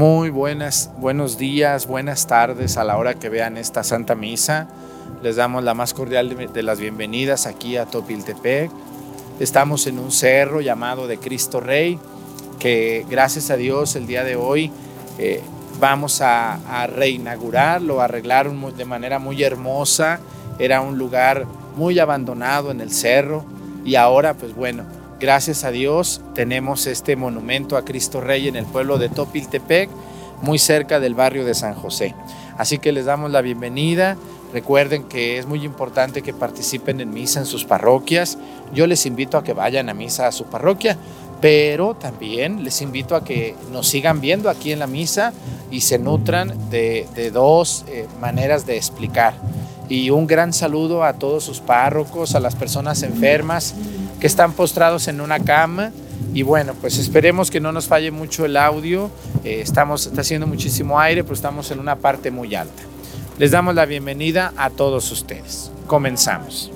Muy buenas, buenos días, buenas tardes a la hora que vean esta Santa Misa. Les damos la más cordial de las bienvenidas aquí a Topiltepec. Estamos en un cerro llamado de Cristo Rey, que gracias a Dios el día de hoy eh, vamos a, a, reinaugurarlo, a arreglar de manera muy hermosa. Era un lugar muy abandonado en el cerro y ahora pues bueno, gracias a Dios tenemos este monumento a Cristo Rey en el pueblo de Topiltepec, muy cerca del barrio de San José. Así que les damos la bienvenida. Recuerden que es muy importante que participen en misa en sus parroquias. Yo les invito a que vayan a misa a su parroquia, pero también les invito a que nos sigan viendo aquí en la misa y se nutran de, dos eh, maneras de explicar. Y un gran saludo a todos sus párrocos, a las personas enfermas que están postrados en una cama. Y bueno, pues esperemos que no nos falle mucho el audio. Eh, estamos, está haciendo muchísimo aire, pero estamos en una parte muy alta. Les damos la bienvenida a todos ustedes. Comenzamos.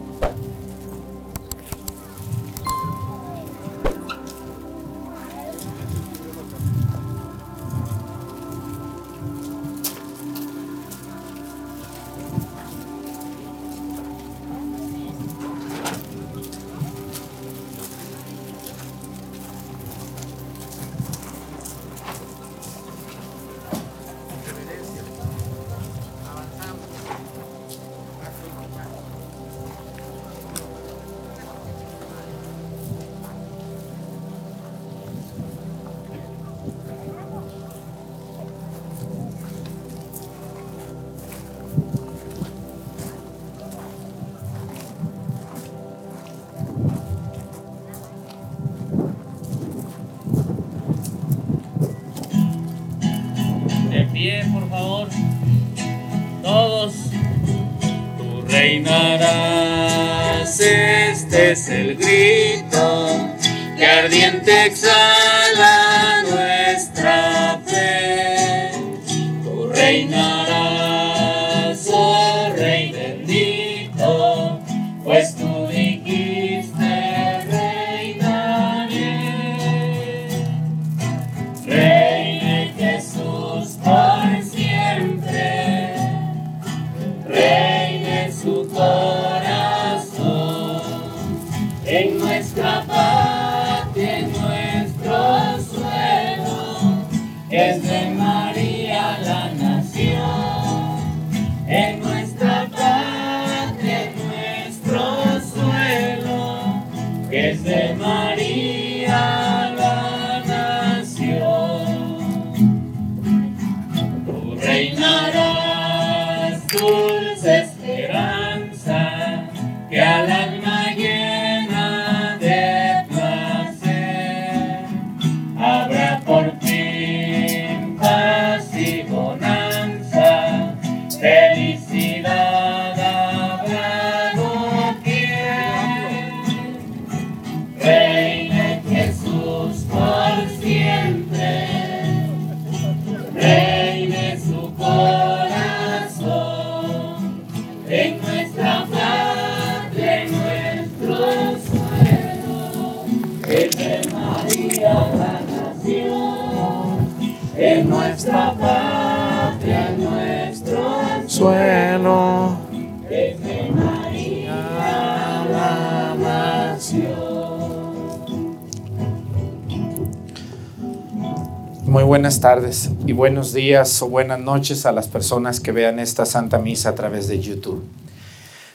Tardes y buenos días o buenas noches a las personas que vean esta Santa Misa a través de YouTube.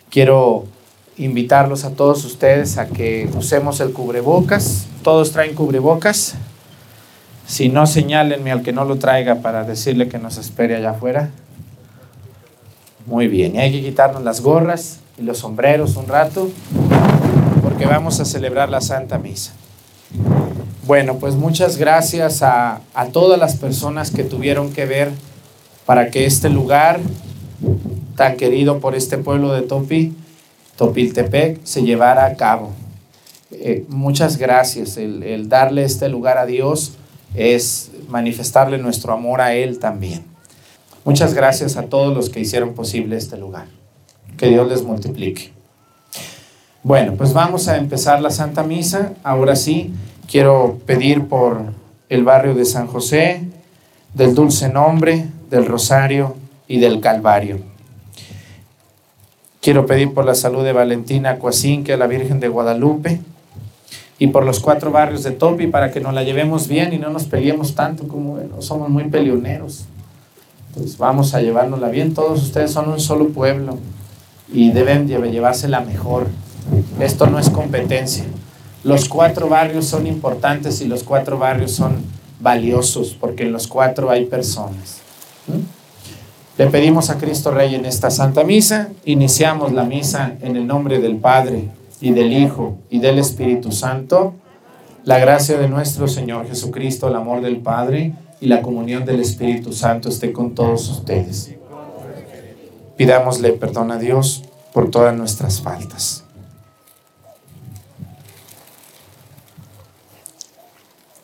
Quiero invitarlos a todos ustedes a que usemos el cubrebocas. Todos traen cubrebocas. Si no, señálenme al que no lo traiga para decirle que nos espere allá afuera. Muy bien, y hay que quitarnos las gorras y los sombreros un rato porque vamos a celebrar la Santa Misa. Bueno, pues muchas gracias a, a, todas las personas que tuvieron que ver para que este lugar tan querido por este pueblo de Topi, Topiltepec, se llevara a cabo. Eh, muchas gracias. El, el darle este lugar a Dios es manifestarle nuestro amor a Él también. Muchas gracias a todos los que hicieron posible este lugar. Que Dios les multiplique. Bueno, pues vamos a empezar la Santa Misa. Ahora sí, quiero pedir por el barrio de San José, del dulce nombre, del rosario y del calvario. Quiero pedir por la salud de Valentina Cuacinque, la Virgen de Guadalupe, y por los cuatro barrios de Topi para que nos la llevemos bien y no nos peleemos tanto como somos muy peleoneros. Entonces vamos a llevárnosla bien. Todos ustedes son un solo pueblo y deben llevársela mejor. Esto no es competencia. Los cuatro barrios son importantes y los cuatro barrios son valiosos porque en los cuatro hay personas. Le pedimos a Cristo Rey en esta Santa Misa, iniciamos la misa en el nombre del Padre y del Hijo y del Espíritu Santo. La gracia de nuestro Señor Jesucristo, el amor del Padre y la comunión del Espíritu Santo esté con todos ustedes. Pidámosle perdón a Dios por todas nuestras faltas.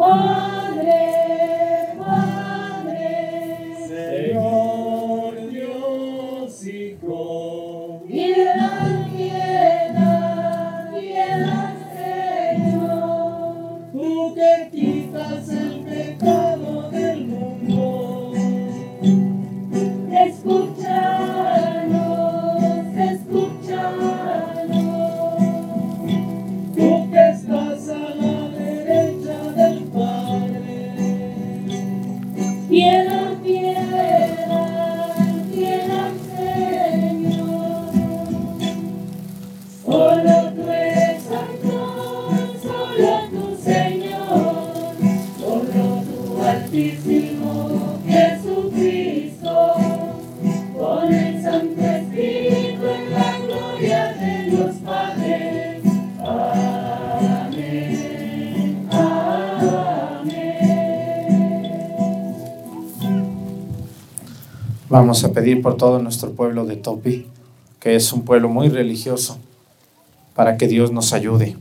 Padre, A pedir por todo nuestro pueblo de Topi, que es un pueblo muy religioso, para que Dios nos ayude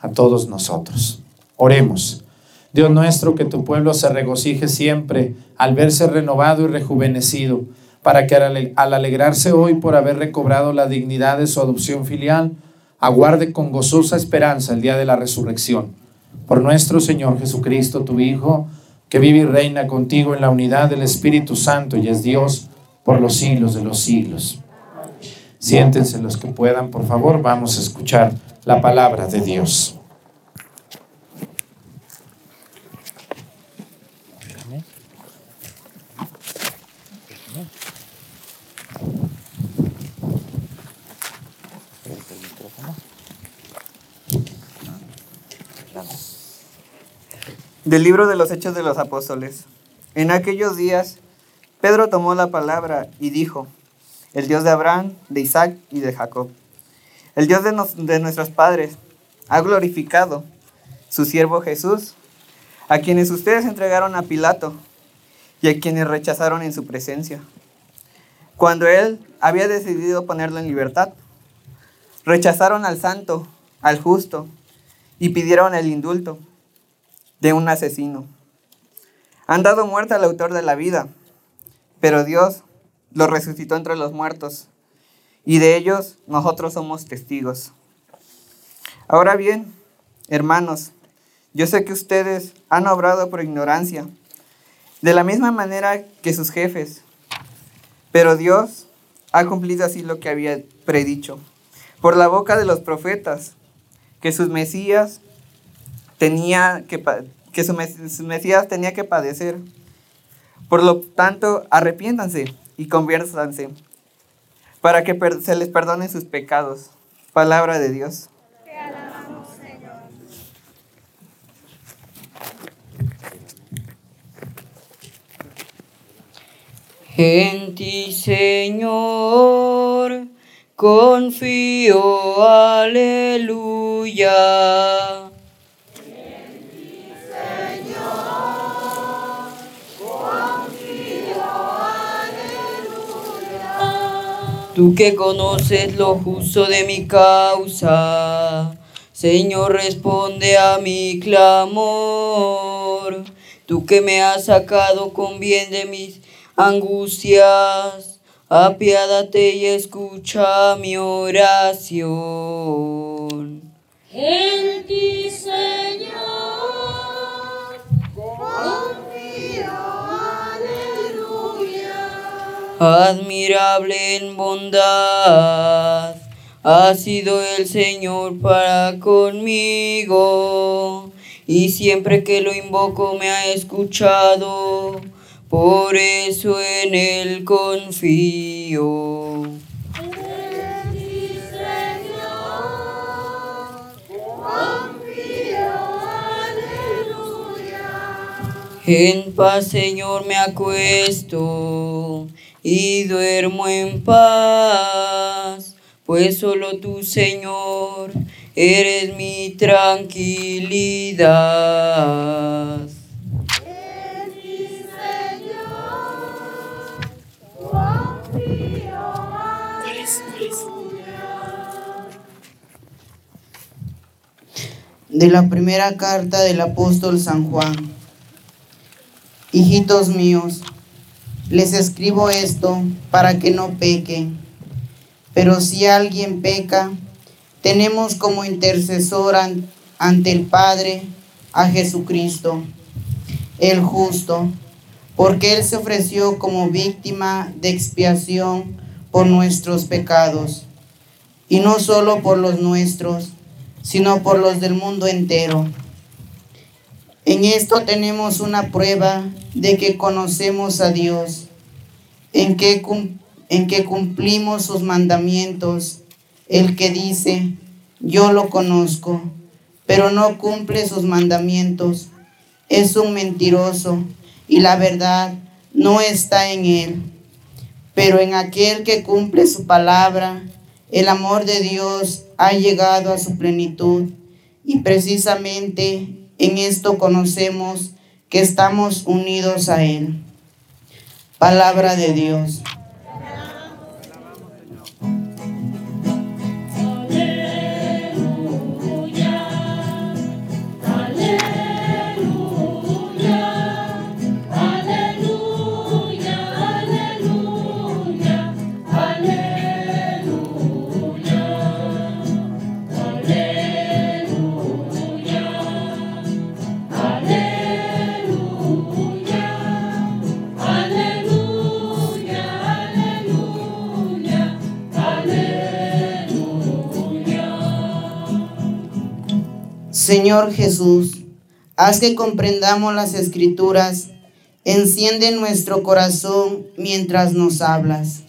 a todos nosotros. Oremos. Dios nuestro, que tu pueblo se regocije siempre al verse renovado y rejuvenecido, para que al alegrarse hoy por haber recobrado la dignidad de su adopción filial, aguarde con gozosa esperanza el día de la resurrección. Por nuestro Señor Jesucristo, tu Hijo, que vive y reina contigo en la unidad del Espíritu Santo y es Dios por los siglos de los siglos. Siéntense los que puedan, por favor, vamos a escuchar la palabra de Dios. Del libro de los Hechos de los Apóstoles. En aquellos días, Pedro tomó la palabra y dijo, el Dios de Abraham, de Isaac y de Jacob, el Dios de, nos- de nuestros padres, ha glorificado su siervo Jesús, a quienes ustedes entregaron a Pilato y a quienes rechazaron en su presencia, cuando él había decidido ponerlo en libertad. Rechazaron al santo, al justo, y pidieron el indulto de un asesino. Han dado muerte al autor de la vida, pero Dios lo resucitó entre los muertos, y de ellos nosotros somos testigos. Ahora bien, hermanos, yo sé que ustedes han obrado por ignorancia, de la misma manera que sus jefes, pero Dios ha cumplido así lo que había predicho, por la boca de los profetas, que sus Mesías tenía que, que su Mesías tenía que padecer. Por lo tanto, arrepiéntanse y conviértanse para que se les perdonen sus pecados. Palabra de Dios. En ti, Señor, confío, aleluya. Tú que conoces lo justo de mi causa, Señor, responde a mi clamor. Tú que me has sacado con bien de mis angustias, apiádate y escucha mi oración. En Admirable en bondad, ha sido el Señor para conmigo, y siempre que lo invoco me ha escuchado, por eso en Él confío. En paz, Señor, me acuesto y duermo en paz, pues solo tú, Señor, eres mi tranquilidad. De la primera carta del apóstol San Juan. Hijitos míos, les escribo esto para que no pequen. Pero si alguien peca, tenemos como intercesor an- ante el Padre a Jesucristo, el justo, porque Él se ofreció como víctima de expiación por nuestros pecados, y no solo por los nuestros, sino por los del mundo entero. En esto tenemos una prueba de que conocemos a Dios, en que, en que cumplimos sus mandamientos. El que dice, yo lo conozco, pero no cumple sus mandamientos, es un mentiroso y la verdad no está en él. Pero en aquel que cumple su palabra, el amor de Dios ha llegado a su plenitud y precisamente en esto conocemos que estamos unidos a Él. Palabra de Dios. Señor Jesús, haz que comprendamos las escrituras, enciende nuestro corazón mientras nos hablas.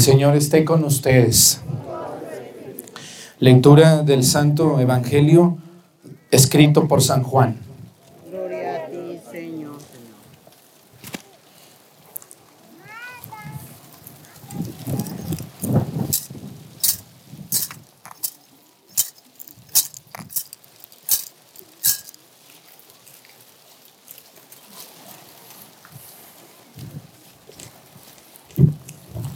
El Señor esté con ustedes. Lectura del Santo Evangelio escrito por San Juan.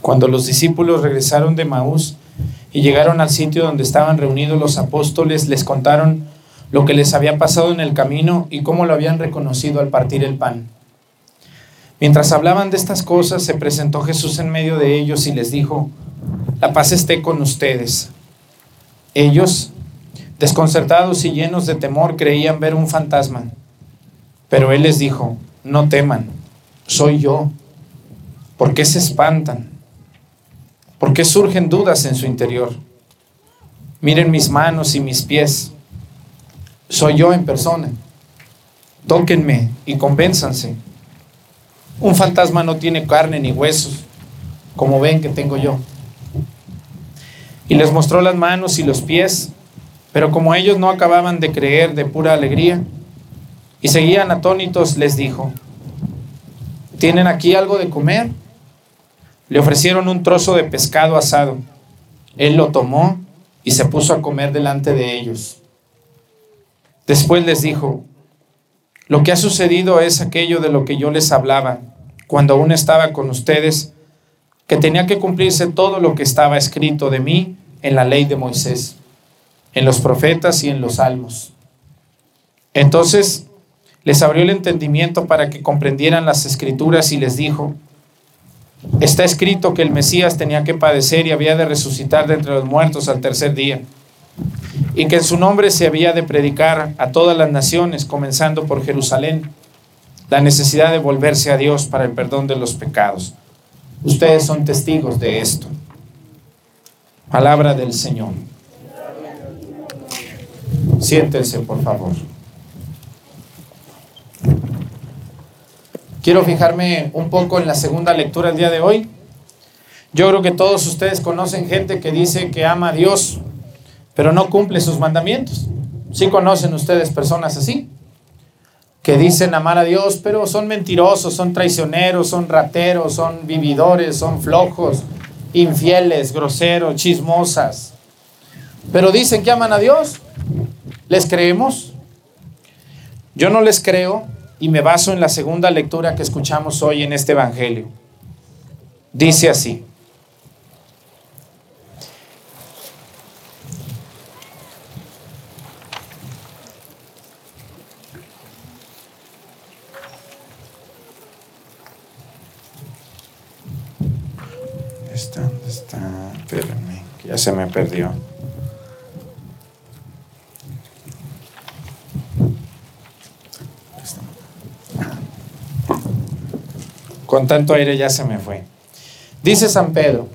Cuando los discípulos regresaron de Maús y llegaron al sitio donde estaban reunidos los apóstoles, les contaron lo que les había pasado en el camino y cómo lo habían reconocido al partir el pan. Mientras hablaban de estas cosas, se presentó Jesús en medio de ellos y les dijo, la paz esté con ustedes. Ellos, desconcertados y llenos de temor, creían ver un fantasma. Pero él les dijo, no teman, soy yo. ¿Por qué se espantan? ¿Por qué surgen dudas en su interior? Miren mis manos y mis pies. Soy yo en persona. Tóquenme y convénzanse. Un fantasma no tiene carne ni huesos, como ven que tengo yo. Y les mostró las manos y los pies, pero como ellos no acababan de creer de pura alegría y seguían atónitos, les dijo, ¿tienen aquí algo de comer? Le ofrecieron un trozo de pescado asado. Él lo tomó y se puso a comer delante de ellos. Después les dijo, lo que ha sucedido es aquello de lo que yo les hablaba cuando aún estaba con ustedes, que tenía que cumplirse todo lo que estaba escrito de mí en la ley de Moisés, en los profetas y en los salmos. Entonces les abrió el entendimiento para que comprendieran las escrituras y les dijo, Está escrito que el Mesías tenía que padecer y había de resucitar de entre los muertos al tercer día, y que en su nombre se había de predicar a todas las naciones, comenzando por Jerusalén, la necesidad de volverse a Dios para el perdón de los pecados. Ustedes son testigos de esto. Palabra del Señor. Siéntense, por favor. Quiero fijarme un poco en la segunda lectura del día de hoy. Yo creo que todos ustedes conocen gente que dice que ama a Dios, pero no cumple sus mandamientos. ¿Sí conocen ustedes personas así? Que dicen amar a Dios, pero son mentirosos, son traicioneros, son rateros, son vividores, son flojos, infieles, groseros, chismosas. Pero dicen que aman a Dios. ¿Les creemos? Yo no les creo y me baso en la segunda lectura que escuchamos hoy en este Evangelio. Dice así. está? ¿Dónde está? Espérenme, ya se me perdió. Con tanto aire ya se me fue. Dice San Pedro,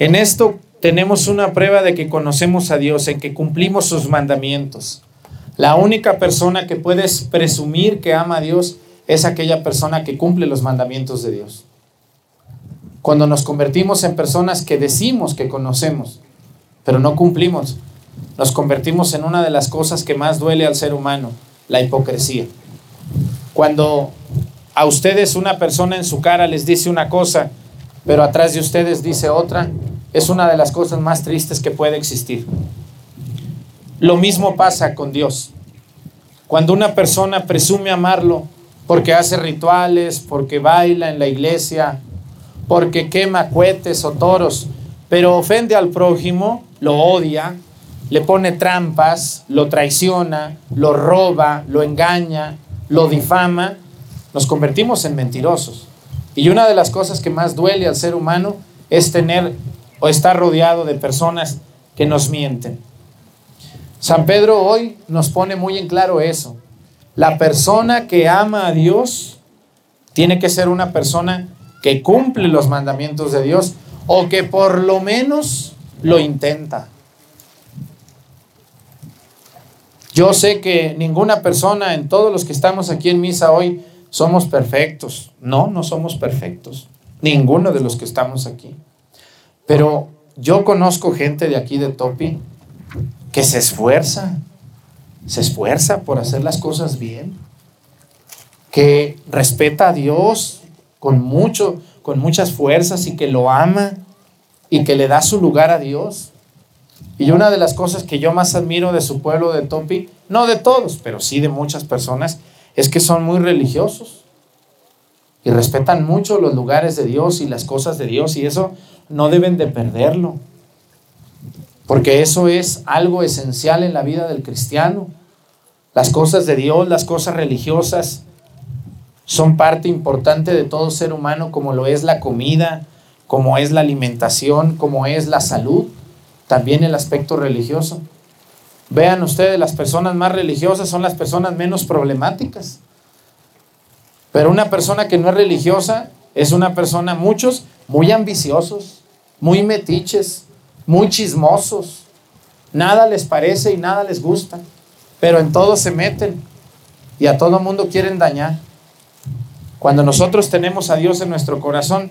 en esto tenemos una prueba de que conocemos a Dios, en que cumplimos sus mandamientos. La única persona que puedes presumir que ama a Dios es aquella persona que cumple los mandamientos de Dios. Cuando nos convertimos en personas que decimos que conocemos, pero no cumplimos, nos convertimos en una de las cosas que más duele al ser humano, la hipocresía. Cuando a ustedes una persona en su cara les dice una cosa, pero atrás de ustedes dice otra, es una de las cosas más tristes que puede existir. Lo mismo pasa con Dios. Cuando una persona presume amarlo porque hace rituales, porque baila en la iglesia, porque quema cohetes o toros, pero ofende al prójimo, lo odia, le pone trampas, lo traiciona, lo roba, lo engaña, lo difama, nos convertimos en mentirosos. Y una de las cosas que más duele al ser humano es tener o estar rodeado de personas que nos mienten. San Pedro hoy nos pone muy en claro eso. La persona que ama a Dios tiene que ser una persona que cumple los mandamientos de Dios o que por lo menos lo intenta. Yo sé que ninguna persona en todos los que estamos aquí en misa hoy somos perfectos. No, no somos perfectos. Ninguno de los que estamos aquí. Pero yo conozco gente de aquí de Topi que se esfuerza, se esfuerza por hacer las cosas bien, que respeta a Dios con mucho, con muchas fuerzas y que lo ama y que le da su lugar a Dios. Y una de las cosas que yo más admiro de su pueblo de Topi, no de todos, pero sí de muchas personas, es que son muy religiosos y respetan mucho los lugares de Dios y las cosas de Dios y eso no deben de perderlo. Porque eso es algo esencial en la vida del cristiano. Las cosas de Dios, las cosas religiosas, son parte importante de todo ser humano, como lo es la comida, como es la alimentación, como es la salud también el aspecto religioso. Vean ustedes, las personas más religiosas son las personas menos problemáticas. Pero una persona que no es religiosa es una persona, muchos, muy ambiciosos, muy metiches, muy chismosos. Nada les parece y nada les gusta, pero en todo se meten y a todo mundo quieren dañar. Cuando nosotros tenemos a Dios en nuestro corazón,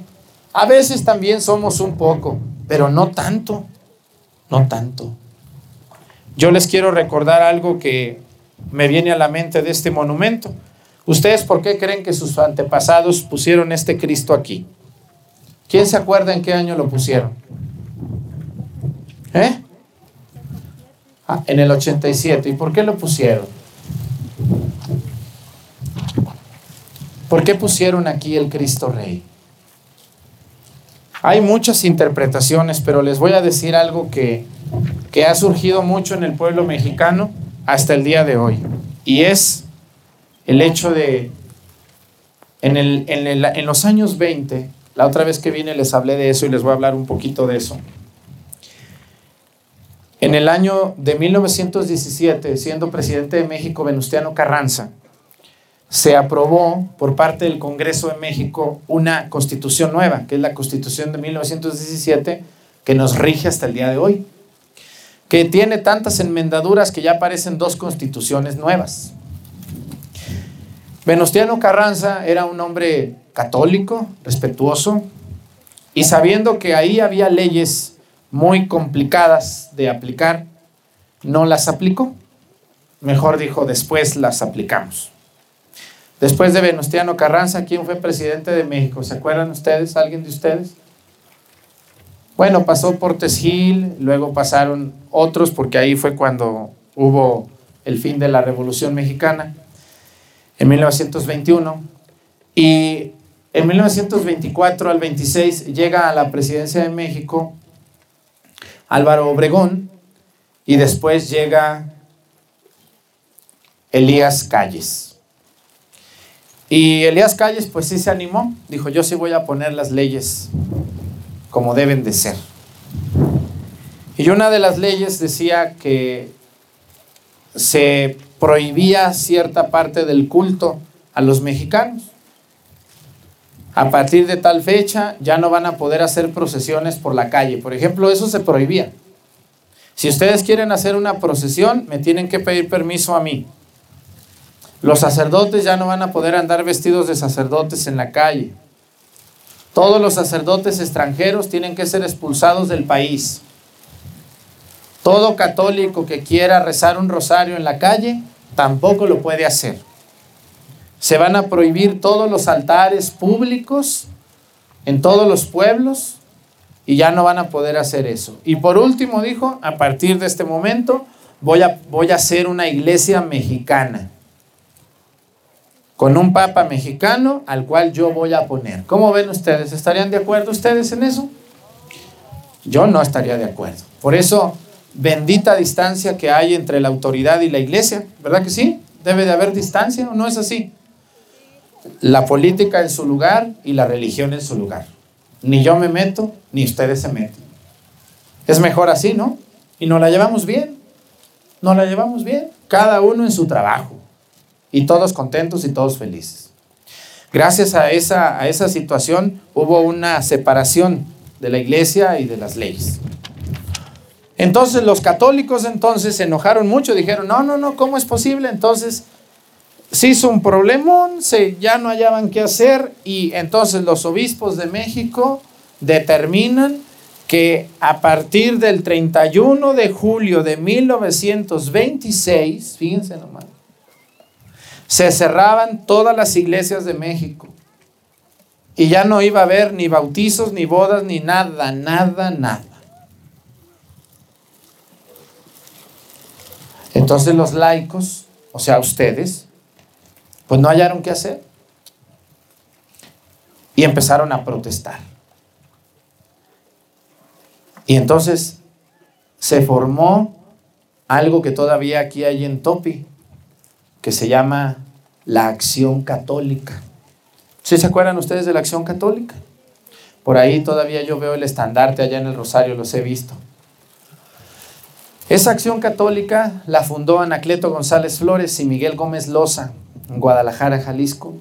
a veces también somos un poco, pero no tanto no tanto. Yo les quiero recordar algo que me viene a la mente de este monumento. ¿Ustedes por qué creen que sus antepasados pusieron este Cristo aquí? ¿Quién se acuerda en qué año lo pusieron? ¿Eh? Ah, en el 87. ¿Y por qué lo pusieron? ¿Por qué pusieron aquí el Cristo Rey? Hay muchas interpretaciones, pero les voy a decir algo que, ha surgido mucho en el pueblo mexicano hasta el día de hoy. Y es el hecho de, en, en los años 20, la otra vez que vine les hablé de eso y les voy a hablar un poquito de eso. En el año de 1917, siendo presidente de México Venustiano Carranza, se aprobó por parte del Congreso de México una constitución nueva, que es la constitución de 1917, que nos rige hasta el día de hoy, que tiene tantas enmendaduras que ya aparecen dos constituciones nuevas. Venustiano Carranza era un hombre católico, respetuoso, y sabiendo que ahí había leyes muy complicadas de aplicar, no las aplicó. Mejor dijo, después las aplicamos. Después de Venustiano Carranza, ¿quién fue presidente de México? ¿Se acuerdan ustedes? ¿Alguien de ustedes? Bueno, pasó Portes Gil, luego pasaron otros, porque ahí fue cuando hubo el fin de la Revolución Mexicana, en 1921. Y en 1924 al 26 llega a la presidencia de México Álvaro Obregón y después llega Elías Calles. Y Elías Calles pues sí se animó, dijo yo sí voy a poner las leyes como deben de ser. Y una de las leyes decía que se prohibía cierta parte del culto a los mexicanos. a partir de tal fecha ya no van a poder hacer procesiones por la calle. Por ejemplo, eso se prohibía. Si ustedes quieren hacer una procesión, me tienen que pedir permiso a mí. Los sacerdotes ya no van a poder andar vestidos de sacerdotes en la calle. Todos los sacerdotes extranjeros tienen que ser expulsados del país. Todo católico que quiera rezar un rosario en la calle tampoco lo puede hacer. Se van a prohibir todos los altares públicos en todos los pueblos y ya no van a poder hacer eso. Y por último dijo, a partir de este momento voy a, voy a hacer una iglesia mexicana con un papa mexicano al cual yo voy a poner. ¿Cómo ven ustedes? ¿Estarían de acuerdo ustedes en eso? Yo no estaría de acuerdo. Por eso, bendita distancia que hay entre la autoridad y la iglesia, ¿verdad que sí? Debe de haber distancia, ¿o no es así? La política en su lugar y la religión en su lugar. Ni yo me meto, ni ustedes se meten. Es mejor así, ¿no? Y nos la llevamos bien. Nos la llevamos bien. Cada uno en su trabajo. Y todos contentos y todos felices. Gracias a esa, a esa situación hubo una separación de la iglesia y de las leyes. Entonces los católicos entonces se enojaron mucho, dijeron, no, no, no, ¿cómo es posible? Entonces se hizo un problemón, se, ya no hallaban qué hacer y entonces los obispos de México determinan que a partir del 31 de julio de 1926, fíjense nomás, se cerraban todas las iglesias de México y ya no iba a haber ni bautizos, ni bodas, ni nada, nada, nada. Entonces los laicos, o sea, ustedes, pues no hallaron qué hacer. Y empezaron a protestar. Y entonces se formó algo que todavía aquí hay en Topi, que se llama la acción católica. ¿Sí se acuerdan ustedes de la acción católica? Por ahí todavía yo veo el estandarte allá en el Rosario, los he visto. Esa acción católica la fundó Anacleto González Flores y Miguel Gómez Loza en Guadalajara, Jalisco,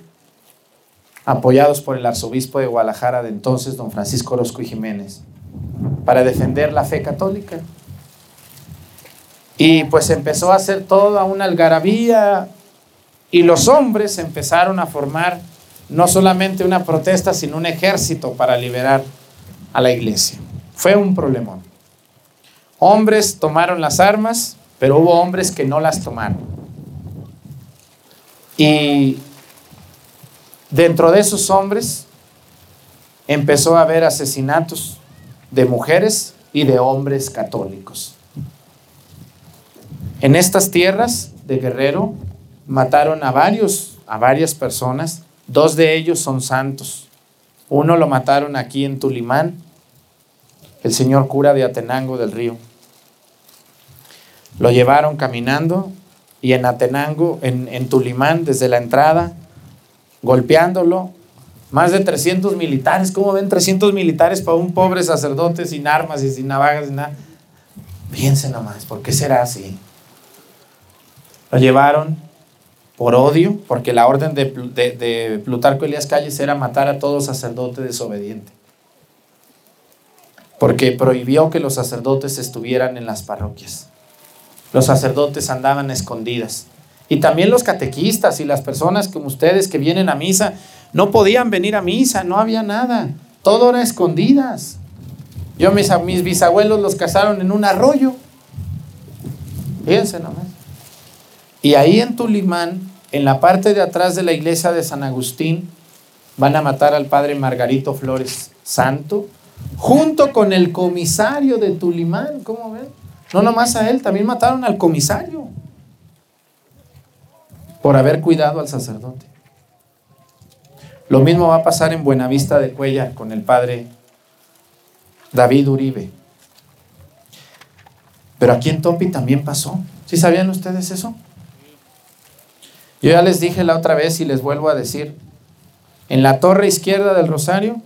apoyados por el arzobispo de Guadalajara de entonces, don Francisco Orozco y Jiménez, para defender la fe católica. Y pues empezó a hacer toda una algarabía y los hombres empezaron a formar no solamente una protesta, sino un ejército para liberar a la iglesia. Fue un problemón. Hombres tomaron las armas, pero hubo hombres que no las tomaron. Y dentro de esos hombres empezó a haber asesinatos de mujeres y de hombres católicos. En estas tierras de Guerrero mataron a varios, a varias personas. Dos de ellos son santos. Uno lo mataron aquí en Tulimán, el señor cura de Atenango del Río. Lo llevaron caminando y en Atenango, en, en Tulimán, desde la entrada, golpeándolo. Más de 300 militares. ¿Cómo ven 300 militares para un pobre sacerdote sin armas y sin navajas y nada? Piensen nomás, ¿por qué será así? Lo llevaron por odio, porque la orden de, de, de Plutarco Elías Calles era matar a todo sacerdote desobediente. Porque prohibió que los sacerdotes estuvieran en las parroquias. Los sacerdotes andaban escondidas. Y también los catequistas y las personas como ustedes que vienen a misa, no podían venir a misa, no había nada. Todo era escondidas. Yo mis, mis bisabuelos los casaron en un arroyo. Fíjense nomás. Y ahí en Tulimán, en la parte de atrás de la iglesia de San Agustín, van a matar al padre Margarito Flores Santo, junto con el comisario de Tulimán, ¿cómo ven? No nomás a él, también mataron al comisario por haber cuidado al sacerdote. Lo mismo va a pasar en Buenavista de Cuella con el padre David Uribe. Pero aquí en Topi también pasó. ¿Sí sabían ustedes eso? Yo ya les dije la otra vez y les vuelvo a decir. En la torre izquierda del rosario,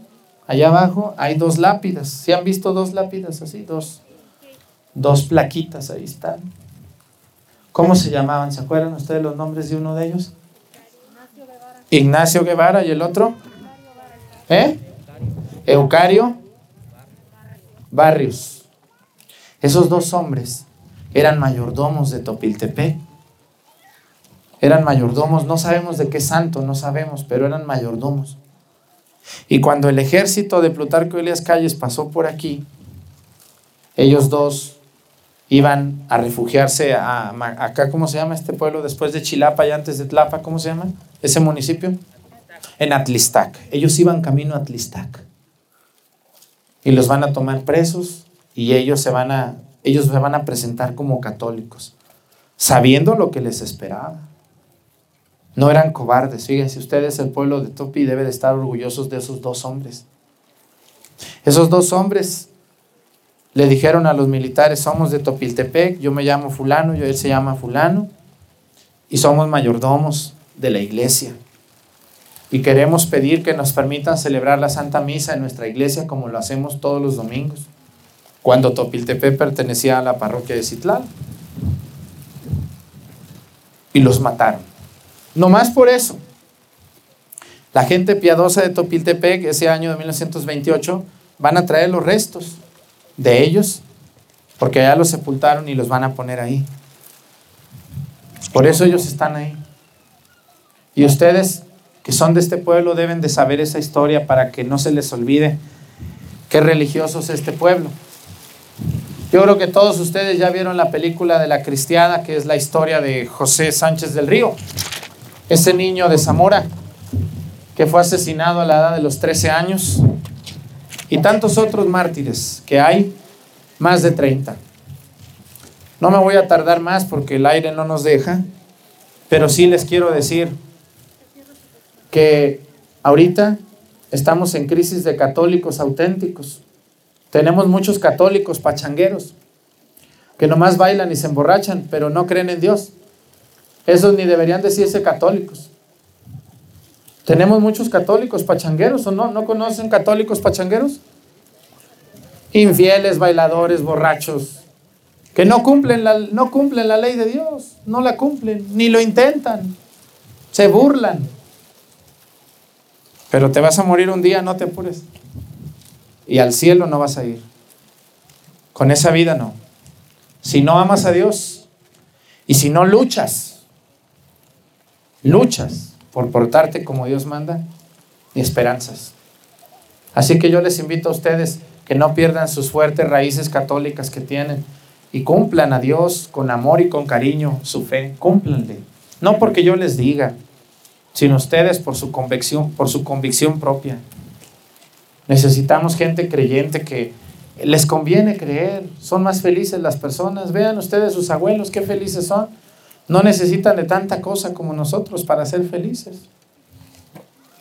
allá abajo, hay dos lápidas. ¿Sí han visto dos lápidas así? Dos, dos plaquitas, ahí están. ¿Cómo se llamaban? ¿Se acuerdan ustedes los nombres de uno de ellos? Ignacio Guevara y el otro. ¿Eh? Eucario Barrios. Esos dos hombres eran mayordomos de Topiltepec. Eran mayordomos, no sabemos de qué santo, no sabemos, pero eran mayordomos. Y cuando el ejército de Plutarco Elias Calles pasó por aquí, ellos dos iban a refugiarse a, acá, ¿cómo se llama este pueblo? Después de Chilapa y antes de Tlapa, ¿cómo se llama? Ese municipio. En Atlistac. Ellos iban camino a Atlistac. Y los van a tomar presos y ellos se van a, ellos se van a presentar como católicos, sabiendo lo que les esperaba. No eran cobardes. Fíjense ustedes, el pueblo de Topi debe de estar orgullosos de esos dos hombres. Esos dos hombres le dijeron a los militares, somos de Topiltepec, yo me llamo fulano, yo él se llama fulano, y somos mayordomos de la iglesia. Y queremos pedir que nos permitan celebrar la Santa Misa en nuestra iglesia como lo hacemos todos los domingos, cuando Topiltepec pertenecía a la parroquia de Citlal. Y los mataron. No más por eso. La gente piadosa de Topiltepec, ese año de 1928, van a traer los restos de ellos, porque allá los sepultaron y los van a poner ahí. Por eso ellos están ahí. Y ustedes que son de este pueblo deben de saber esa historia para que no se les olvide qué religioso es este pueblo. Yo creo que todos ustedes ya vieron la película de la cristiana, que es la historia de José Sánchez del Río, ese niño de Zamora que fue asesinado a la edad de los 13 años, y tantos otros mártires que hay, más de 30. No me voy a tardar más porque el aire no nos deja, pero sí les quiero decir que ahorita estamos en crisis de católicos auténticos. Tenemos muchos católicos pachangueros que nomás bailan y se emborrachan, pero no creen en Dios. Esos ni deberían decirse católicos. Tenemos muchos católicos pachangueros, ¿o no? ¿No conocen católicos pachangueros? Infieles, bailadores, borrachos, que no cumplen, la, no cumplen la ley de Dios, no la cumplen, ni lo intentan, se burlan. Pero te vas a morir un día, no te apures. Y al cielo no vas a ir. Con esa vida no. Si no amas a Dios y si no luchas, luchas por portarte como Dios manda, ni esperanzas. Así que yo les invito a ustedes que no pierdan sus fuertes raíces católicas que tienen y cumplan a Dios con amor y con cariño su fe. Cúmplanle. No porque yo les diga, sino ustedes por su convicción, por su convicción propia. Necesitamos gente creyente que les conviene creer, son más felices las personas. Vean ustedes sus abuelos, qué felices son. No necesitan de tanta cosa como nosotros para ser felices.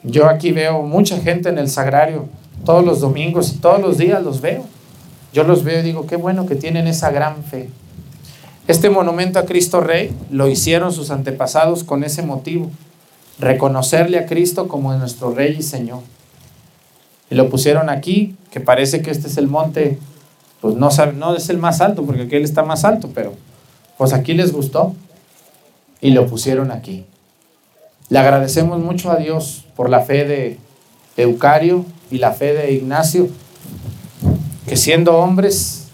Yo aquí veo mucha gente en el sagrario todos los domingos y todos los días los veo. Yo los veo y digo, qué bueno que tienen esa gran fe. Este monumento a Cristo Rey lo hicieron sus antepasados con ese motivo, reconocerle a Cristo como nuestro Rey y Señor. Y lo pusieron aquí, que parece que este es el monte, pues no, no es el más alto, porque aquel está más alto, pero pues aquí les gustó y lo pusieron aquí. Le agradecemos mucho a Dios por la fe de Eucario y la fe de Ignacio, que siendo hombres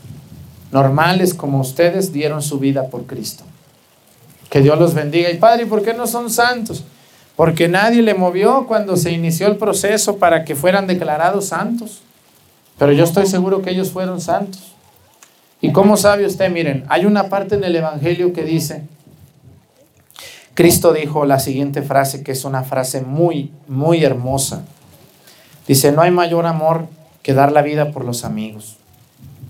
normales como ustedes dieron su vida por Cristo. Que Dios los bendiga. Y Padre, ¿y por qué no son santos? Porque nadie le movió cuando se inició el proceso para que fueran declarados santos. Pero yo estoy seguro que ellos fueron santos. ¿Y cómo sabe usted? Miren, hay una parte en el Evangelio que dice, Cristo dijo la siguiente frase, que es una frase muy, muy hermosa. Dice, no hay mayor amor que dar la vida por los amigos.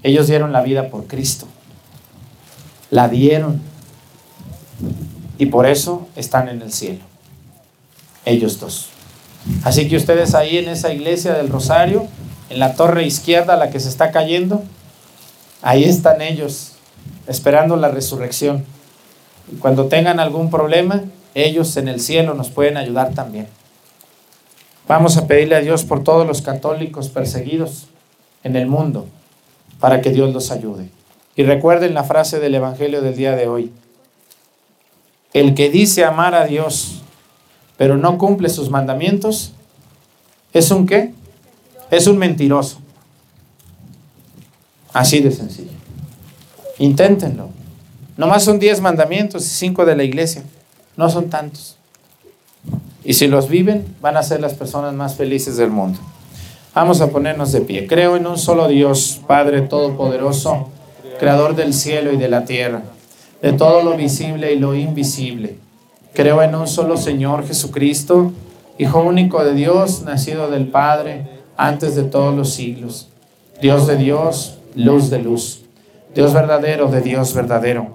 Ellos dieron la vida por Cristo. La dieron. Y por eso están en el cielo. Ellos dos. Así que ustedes ahí en esa iglesia del Rosario, en la torre izquierda, la que se está cayendo, ahí están ellos, esperando la resurrección. Cuando tengan algún problema, ellos en el cielo nos pueden ayudar también. Vamos a pedirle a Dios por todos los católicos perseguidos en el mundo, para que Dios los ayude. Y recuerden la frase del Evangelio del día de hoy. El que dice amar a Dios, pero no cumple sus mandamientos, ¿es un qué? es un mentiroso. Así de sencillo. Inténtenlo. Nomás son 10 mandamientos y 5 de la iglesia. No son tantos. Y si los viven, van a ser las personas más felices del mundo. Vamos a ponernos de pie. Creo en un solo Dios, Padre Todopoderoso, Creador del cielo y de la tierra, de todo lo visible y lo invisible. Creo en un solo Señor Jesucristo, Hijo único de Dios, nacido del Padre antes de todos los siglos. Dios de Dios, luz de luz. Dios verdadero de Dios verdadero,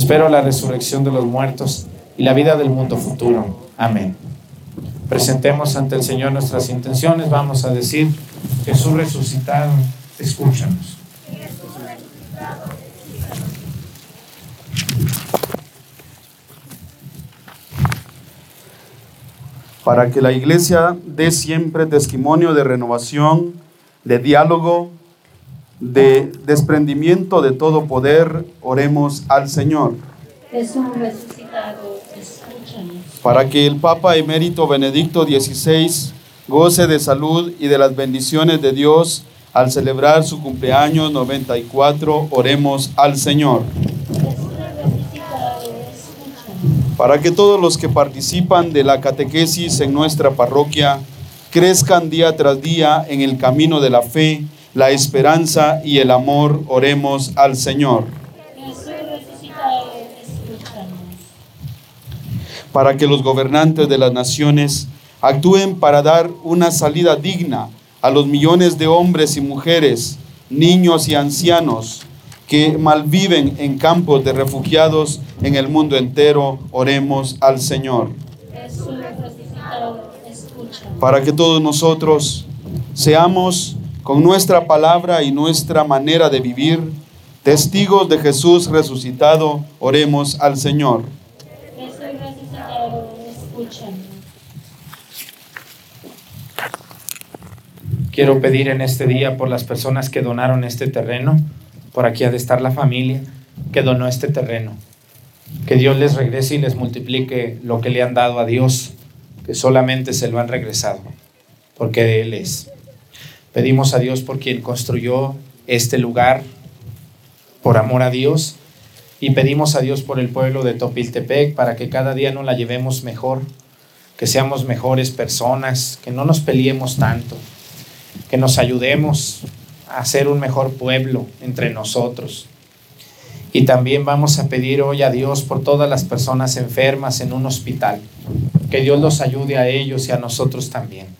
Espero la resurrección de los muertos y la vida del mundo futuro. Amén. Presentemos ante el Señor nuestras intenciones. Vamos a decir, Jesús resucitado, escúchanos. para que la iglesia dé siempre testimonio de renovación, de diálogo, de desprendimiento de todo poder, oremos al Señor. Jesús resucitado, escúchanos. Para que el Papa emérito Benedicto XVI goce de salud y de las bendiciones de Dios al celebrar su cumpleaños 94, oremos al Señor. Para que todos los que participan de la catequesis en nuestra parroquia crezcan día tras día en el camino de la fe, la esperanza y el amor, oremos al Señor. Para que los gobernantes de las naciones actúen para dar una salida digna a los millones de hombres y mujeres, niños y ancianos que malviven en campos de refugiados en el mundo entero, oremos al Señor. Para que todos nosotros seamos con nuestra palabra y nuestra manera de vivir testigos de Jesús resucitado, oremos al Señor. Jesús resucitado, escúchanos. Quiero pedir en este día por las personas que donaron este terreno. Por aquí ha de estar la familia que donó este terreno. Que Dios les regrese y les multiplique lo que le han dado a Dios, que solamente se lo han regresado, porque de Él es. Pedimos a Dios por quien construyó este lugar, por amor a Dios, y pedimos a Dios por el pueblo de Topiltepec para que cada día nos la llevemos mejor, que seamos mejores personas, que no nos peleemos tanto, que nos ayudemos a ser un mejor pueblo entre nosotros. Y también vamos a pedir hoy a Dios por todas las personas enfermas en un hospital, que Dios los ayude a ellos y a nosotros también.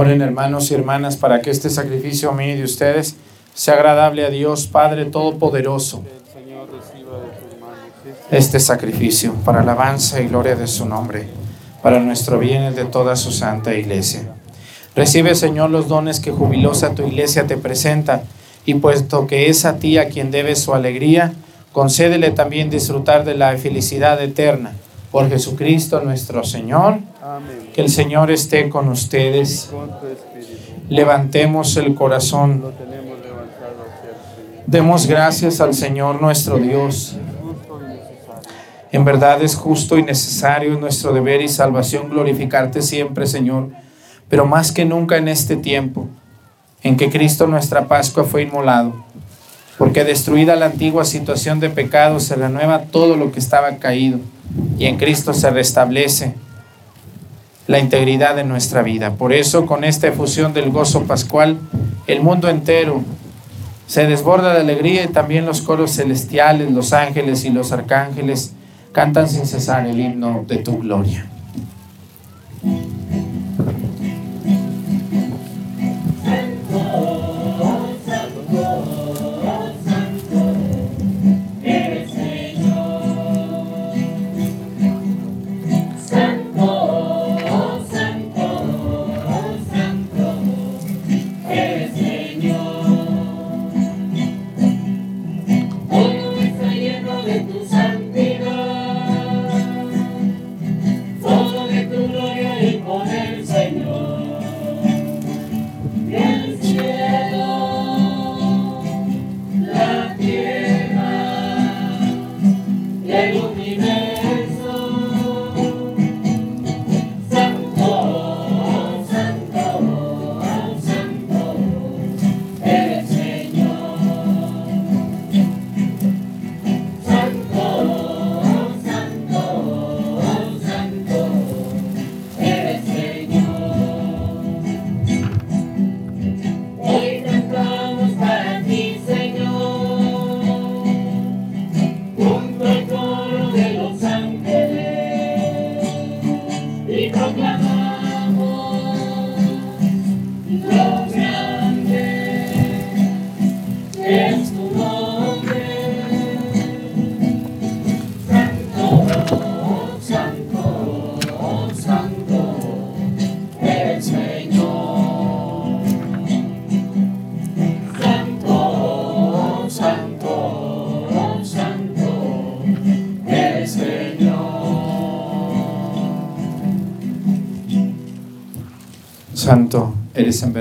Oren hermanos y hermanas para que este sacrificio mío y de ustedes sea agradable a Dios Padre Todopoderoso. Este sacrificio para alabanza y gloria de su nombre, para nuestro bien y de toda su santa iglesia. Recibe Señor los dones que jubilosa tu iglesia te presenta y puesto que es a ti a quien debe su alegría, concédele también disfrutar de la felicidad eterna. Por Jesucristo nuestro Señor. Que el Señor esté con ustedes. Levantemos el corazón. Demos gracias al Señor nuestro Dios. En verdad es justo y necesario es nuestro deber y salvación glorificarte siempre, Señor, pero más que nunca en este tiempo en que Cristo nuestra Pascua fue inmolado, porque destruida la antigua situación de pecado se renueva todo lo que estaba caído. Y en Cristo se restablece la integridad de nuestra vida. Por eso, con esta efusión del gozo pascual, el mundo entero se desborda de alegría y también los coros celestiales, los ángeles y los arcángeles cantan sin cesar el himno de tu gloria.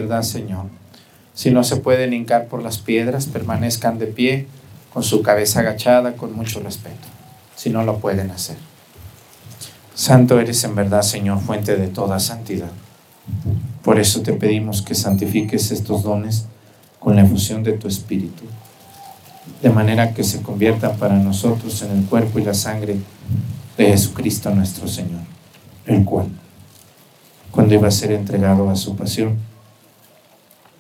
Verdad Señor. Si no se pueden hincar por las piedras, permanezcan de pie con su cabeza agachada con mucho respeto, si no lo pueden hacer. Santo eres en verdad, Señor, fuente de toda santidad. Por eso te pedimos que santifiques estos dones con la efusión de tu Espíritu, de manera que se conviertan para nosotros en el cuerpo y la sangre de Jesucristo nuestro Señor, el cual, cuando iba a ser entregado a su pasión,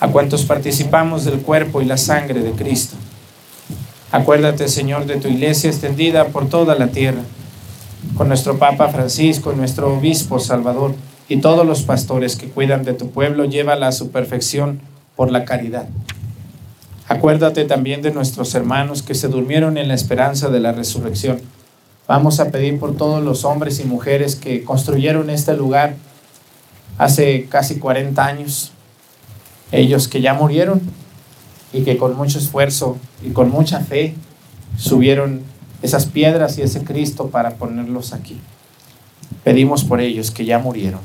a cuantos participamos del cuerpo y la sangre de Cristo. Acuérdate, Señor, de tu iglesia extendida por toda la tierra, con nuestro Papa Francisco, nuestro Obispo Salvador y todos los pastores que cuidan de tu pueblo, llévala a su perfección por la caridad. Acuérdate también de nuestros hermanos que se durmieron en la esperanza de la resurrección. Vamos a pedir por todos los hombres y mujeres que construyeron este lugar hace casi 40 años, ellos que ya murieron y que con mucho esfuerzo y con mucha fe subieron esas piedras y ese Cristo para ponerlos aquí. Pedimos por ellos que ya murieron.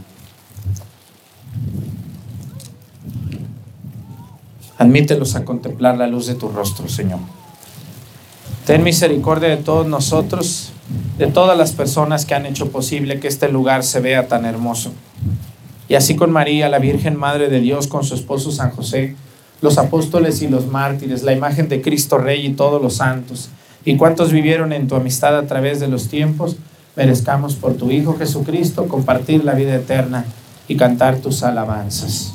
Admítelos a contemplar la luz de tu rostro, Señor. Ten misericordia de todos nosotros, de todas las personas que han hecho posible que este lugar se vea tan hermoso. Y así con María, la Virgen Madre de Dios, con su esposo San José, los apóstoles y los mártires, la imagen de Cristo Rey y todos los santos, y cuantos vivieron en tu amistad a través de los tiempos, merezcamos por tu Hijo Jesucristo compartir la vida eterna y cantar tus alabanzas.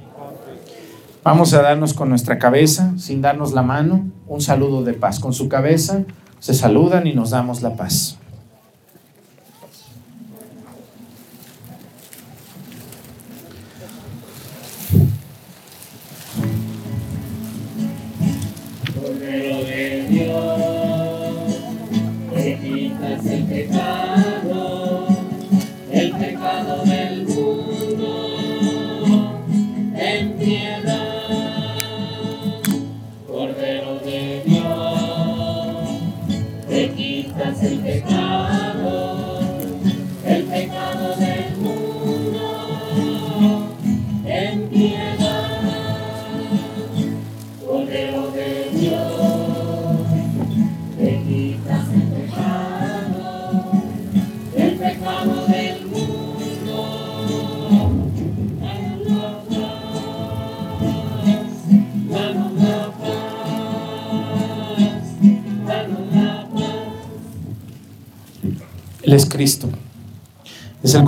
Vamos a darnos con nuestra cabeza, sin darnos la mano, un saludo de paz. Con su cabeza se saludan y nos damos la paz.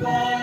God.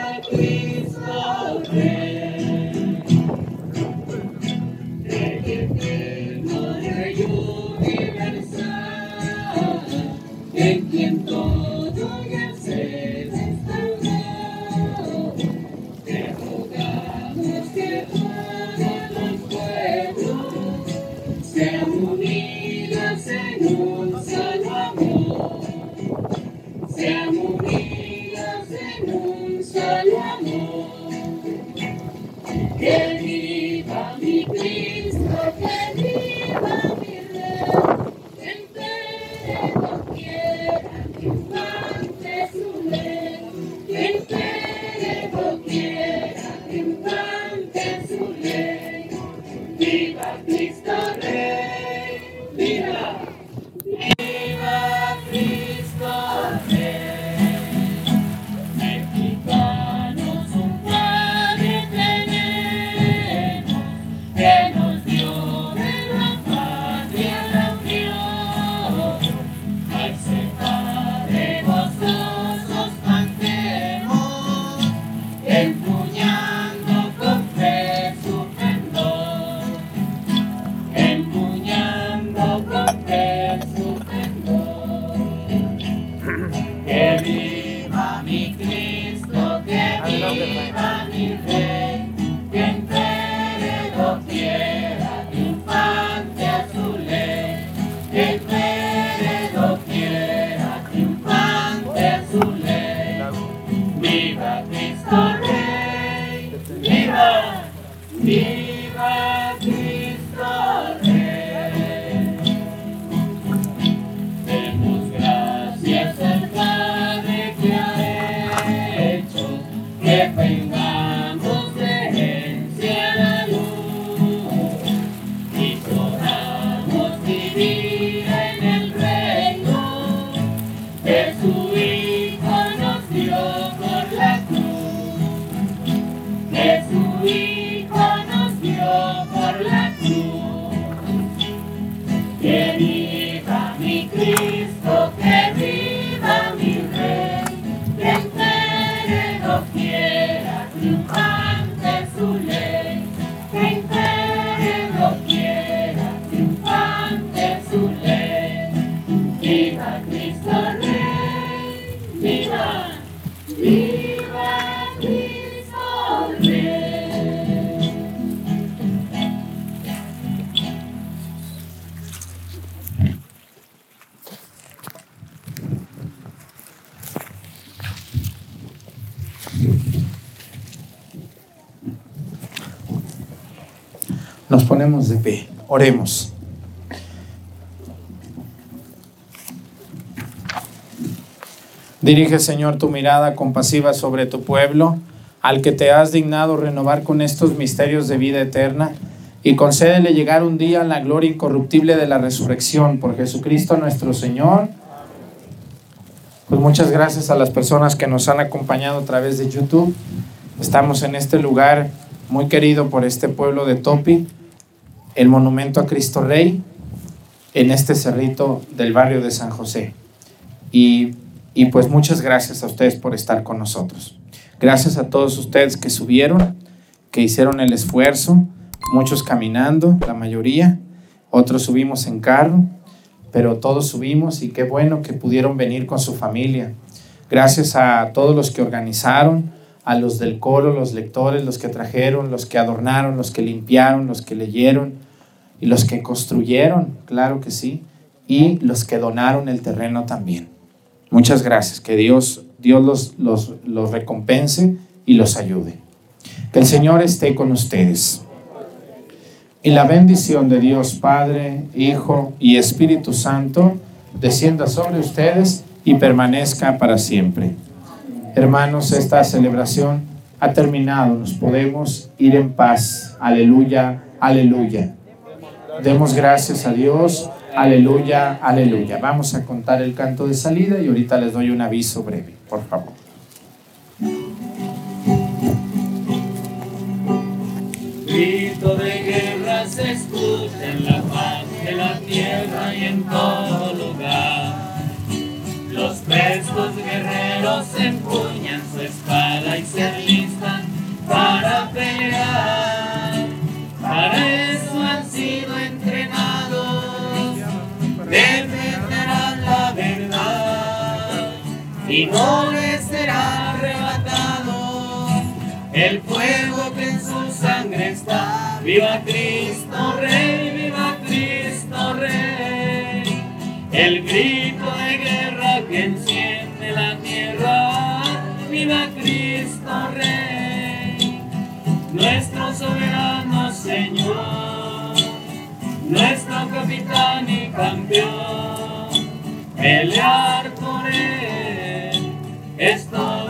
Dirige, Señor, tu mirada compasiva sobre tu pueblo, al que te has dignado renovar con estos misterios de vida eterna, y concédele llegar un día a la gloria incorruptible de la resurrección por Jesucristo nuestro Señor. Pues muchas gracias a las personas que nos han acompañado a través de YouTube. Estamos en este lugar muy querido por este pueblo de Topi, el monumento a Cristo Rey, en este cerrito del barrio de San José. Y, y pues muchas gracias a ustedes por estar con nosotros. Gracias a todos ustedes que subieron, que hicieron el esfuerzo, muchos caminando, la mayoría, otros subimos en carro, pero todos subimos y qué bueno que pudieron venir con su familia. Gracias a todos los que organizaron, a los del coro, los lectores, los que trajeron, los que adornaron, los que limpiaron, los que leyeron y los que construyeron, claro que sí, y los que donaron el terreno también. Muchas gracias, que Dios, Dios los, los, los recompense y los ayude. Que el Señor esté con ustedes. Y la bendición de Dios Padre, Hijo y Espíritu Santo descienda sobre ustedes y permanezca para siempre. Hermanos, esta celebración ha terminado. Nos podemos ir en paz. Aleluya, aleluya. Demos gracias a Dios. Aleluya, aleluya. Vamos a contar el canto de salida y ahorita les doy un aviso breve, por favor. Grito de guerra se escucha en la paz de la tierra y en todo lugar. Los frescos guerreros empuñan su espada y se alistan para pelear. Para eso han sido entrenados, defenderán la verdad y no les será arrebatado el fuego que en su sangre está. Viva Cristo Rey, viva Cristo Rey. El grito de guerra que enciende la tierra. Viva Cristo Rey. Nuestros soberano Señor, nuestro capitán y campeón, pelear por él es todo